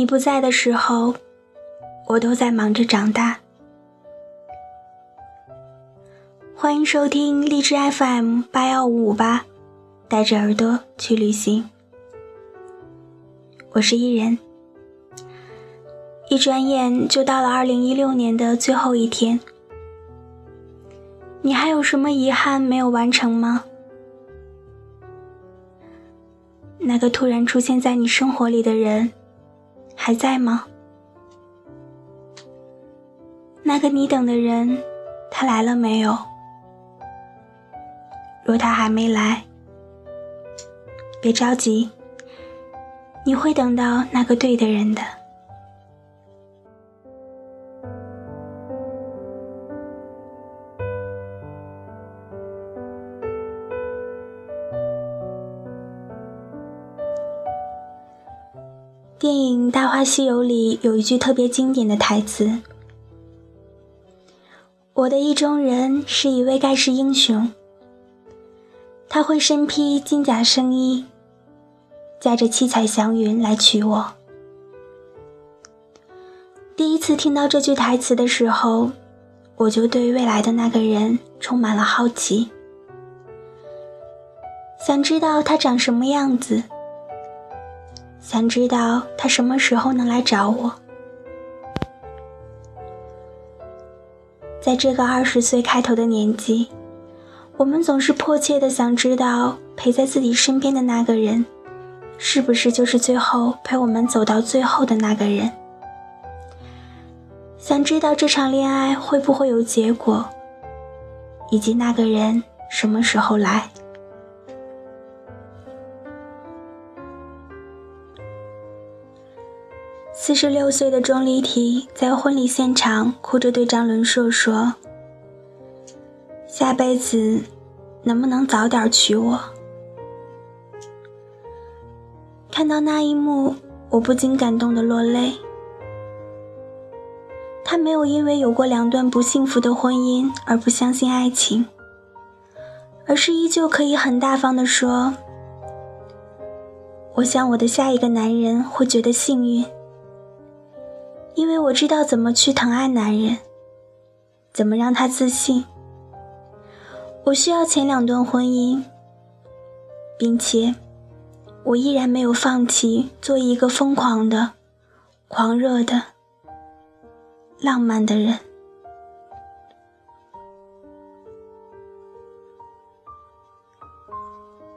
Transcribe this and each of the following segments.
你不在的时候，我都在忙着长大。欢迎收听荔枝 FM 八幺五五八，带着耳朵去旅行。我是伊人。一转眼就到了二零一六年的最后一天，你还有什么遗憾没有完成吗？那个突然出现在你生活里的人。还在吗？那个你等的人，他来了没有？若他还没来，别着急，你会等到那个对的人的。电影《大话西游》里有一句特别经典的台词：“我的意中人是一位盖世英雄，他会身披金甲圣衣，驾着七彩祥云来娶我。”第一次听到这句台词的时候，我就对未来的那个人充满了好奇，想知道他长什么样子。想知道他什么时候能来找我？在这个二十岁开头的年纪，我们总是迫切的想知道陪在自己身边的那个人，是不是就是最后陪我们走到最后的那个人？想知道这场恋爱会不会有结果，以及那个人什么时候来？四十六岁的钟丽缇在婚礼现场哭着对张伦硕说：“下辈子能不能早点娶我？”看到那一幕，我不禁感动的落泪。他没有因为有过两段不幸福的婚姻而不相信爱情，而是依旧可以很大方的说：“我想我的下一个男人会觉得幸运。”因为我知道怎么去疼爱男人，怎么让他自信。我需要前两段婚姻，并且我依然没有放弃做一个疯狂的、狂热的、浪漫的人。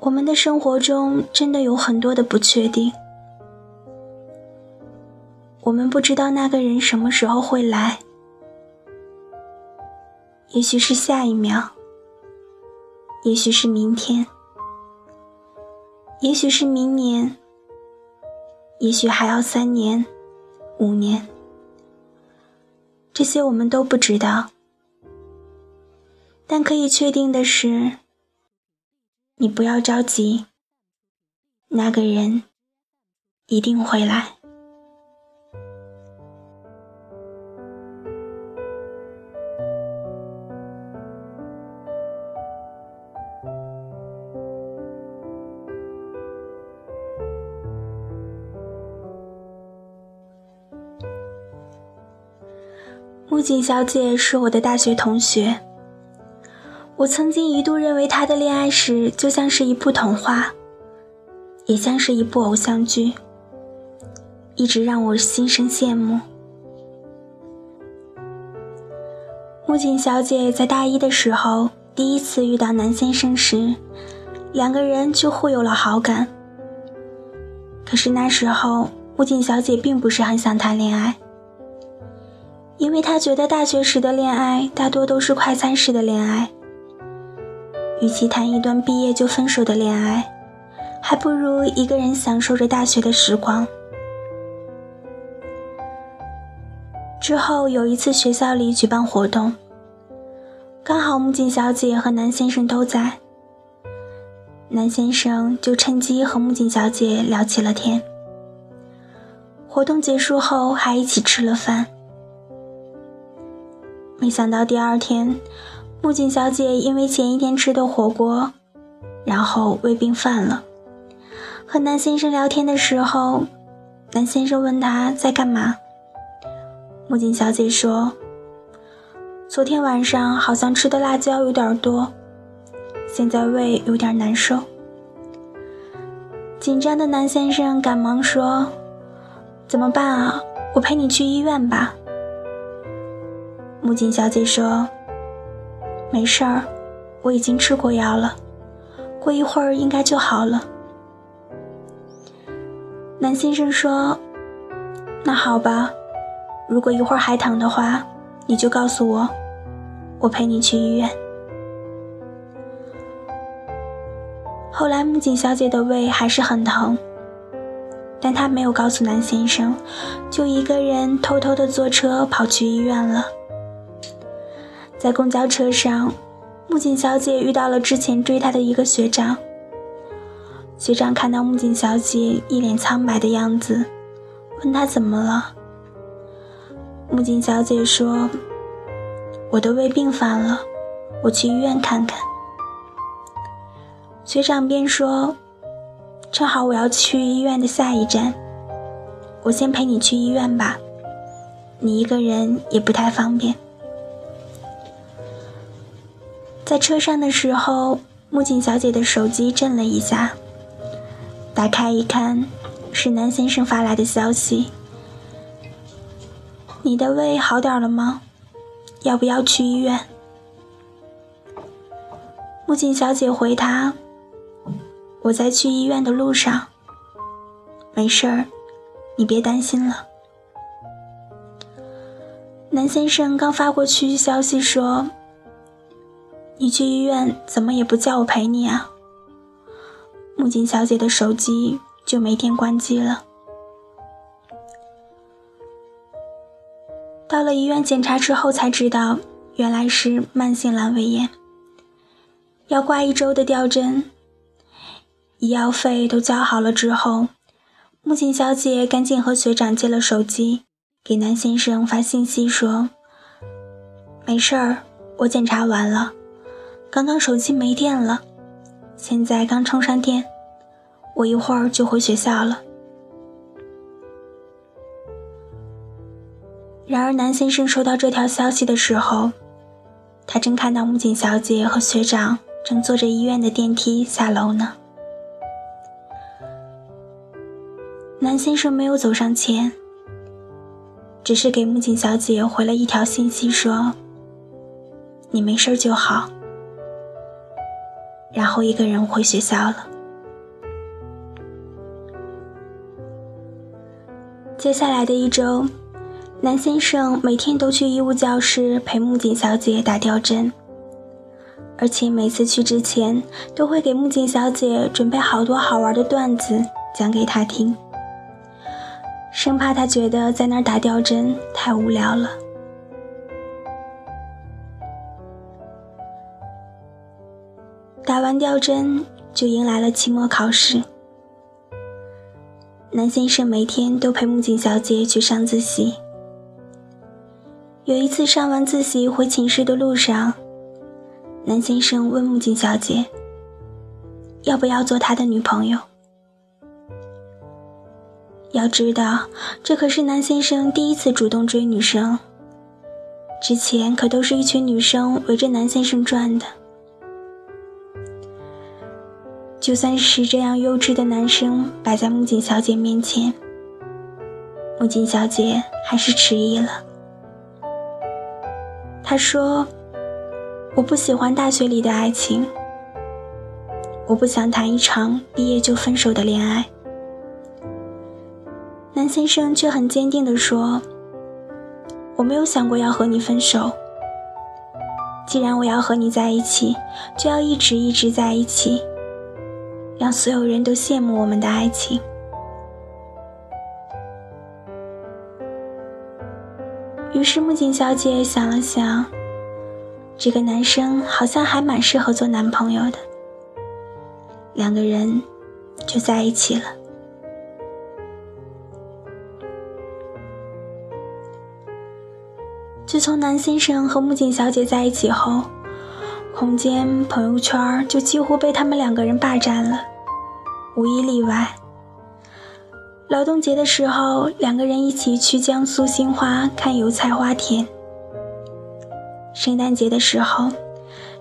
我们的生活中真的有很多的不确定。我们不知道那个人什么时候会来，也许是下一秒，也许是明天，也许是明年，也许还要三年、五年，这些我们都不知道。但可以确定的是，你不要着急，那个人一定会来。木槿小姐是我的大学同学。我曾经一度认为她的恋爱史就像是一部童话，也像是一部偶像剧，一直让我心生羡慕。木槿小姐在大一的时候第一次遇到南先生时，两个人就互有了好感。可是那时候，木槿小姐并不是很想谈恋爱。因为他觉得大学时的恋爱大多都是快餐式的恋爱，与其谈一段毕业就分手的恋爱，还不如一个人享受着大学的时光。之后有一次学校里举办活动，刚好木槿小姐和南先生都在，南先生就趁机和木槿小姐聊起了天。活动结束后还一起吃了饭。没想到第二天，木槿小姐因为前一天吃的火锅，然后胃病犯了。和南先生聊天的时候，南先生问他在干嘛。木槿小姐说：“昨天晚上好像吃的辣椒有点多，现在胃有点难受。”紧张的南先生赶忙说：“怎么办啊？我陪你去医院吧。”木槿小姐说：“没事儿，我已经吃过药了，过一会儿应该就好了。”南先生说：“那好吧，如果一会儿还疼的话，你就告诉我，我陪你去医院。”后来，木槿小姐的胃还是很疼，但她没有告诉南先生，就一个人偷偷的坐车跑去医院了。在公交车上，木槿小姐遇到了之前追她的一个学长。学长看到木槿小姐一脸苍白的样子，问她怎么了。木槿小姐说：“我的胃病犯了，我去医院看看。”学长便说：“正好我要去医院的下一站，我先陪你去医院吧，你一个人也不太方便。”在车上的时候，木槿小姐的手机震了一下，打开一看，是南先生发来的消息：“你的胃好点了吗？要不要去医院？”木槿小姐回他。我在去医院的路上，没事儿，你别担心了。南先生刚发过去消息说：“你去医院怎么也不叫我陪你啊？”木槿小姐的手机就没电关机了。到了医院检查之后才知道，原来是慢性阑尾炎，要挂一周的吊针。医药费都交好了之后，木槿小姐赶紧和学长借了手机，给南先生发信息说：“没事儿，我检查完了，刚刚手机没电了，现在刚充上电，我一会儿就回学校了。”然而，南先生收到这条消息的时候，他正看到木槿小姐和学长正坐着医院的电梯下楼呢。南先生没有走上前，只是给木槿小姐回了一条信息，说：“你没事就好。”然后一个人回学校了。接下来的一周，南先生每天都去医务教室陪木槿小姐打吊针，而且每次去之前都会给木槿小姐准备好多好玩的段子讲给她听。生怕她觉得在那儿打吊针太无聊了。完吊针，就迎来了期末考试。南先生每天都陪木槿小姐去上自习。有一次上完自习回寝室的路上，南先生问木槿小姐：“要不要做他的女朋友？”要知道，这可是南先生第一次主动追女生。之前可都是一群女生围着南先生转的。就算是这样优质的男生摆在木槿小姐面前，木槿小姐还是迟疑了。她说：“我不喜欢大学里的爱情，我不想谈一场毕业就分手的恋爱。”南先生却很坚定地说：“我没有想过要和你分手。既然我要和你在一起，就要一直一直在一起，让所有人都羡慕我们的爱情。”于是木槿小姐想了想，这个男生好像还蛮适合做男朋友的，两个人就在一起了。自从南先生和木槿小姐在一起后，空间、朋友圈就几乎被他们两个人霸占了，无一例外。劳动节的时候，两个人一起去江苏兴化看油菜花田；圣诞节的时候，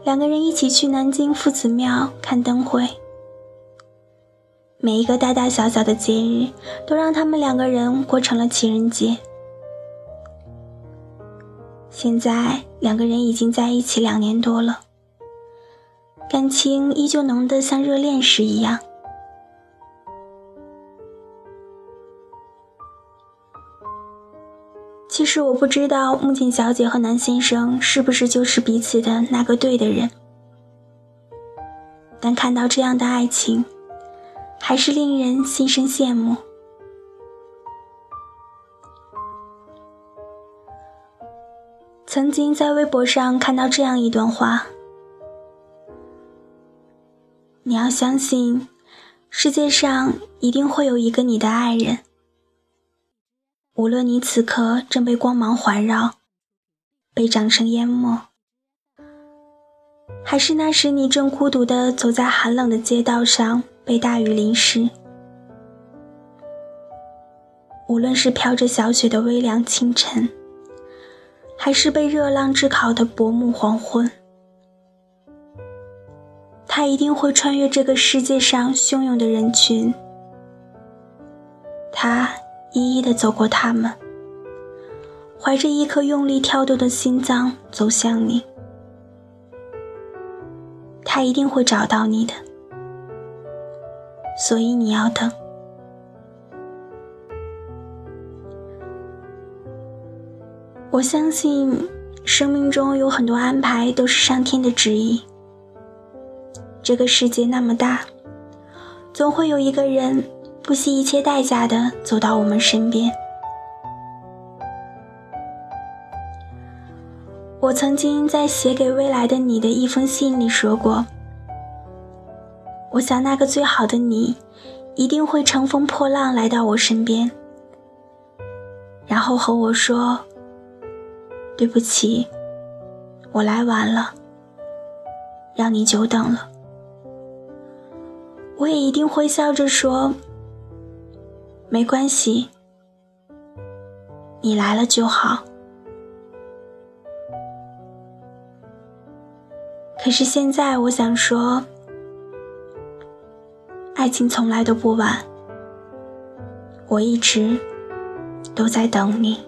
两个人一起去南京夫子庙看灯会。每一个大大小小的节日，都让他们两个人过成了情人节。现在，两个人已经在一起两年多了，感情依旧浓得像热恋时一样。其实我不知道木槿小姐和南先生是不是就是彼此的那个对的人，但看到这样的爱情，还是令人心生羡慕。曾经在微博上看到这样一段话：你要相信，世界上一定会有一个你的爱人。无论你此刻正被光芒环绕，被掌声淹没，还是那时你正孤独的走在寒冷的街道上，被大雨淋湿；无论是飘着小雪的微凉清晨，还是被热浪炙烤的薄暮黄昏，他一定会穿越这个世界上汹涌的人群。他。一一的走过他们，怀着一颗用力跳动的心脏走向你。他一定会找到你的，所以你要等。我相信，生命中有很多安排都是上天的旨意。这个世界那么大，总会有一个人。不惜一切代价的走到我们身边。我曾经在写给未来的你的一封信里说过，我想那个最好的你，一定会乘风破浪来到我身边，然后和我说：“对不起，我来晚了，让你久等了。”我也一定会笑着说。没关系，你来了就好。可是现在，我想说，爱情从来都不晚，我一直都在等你。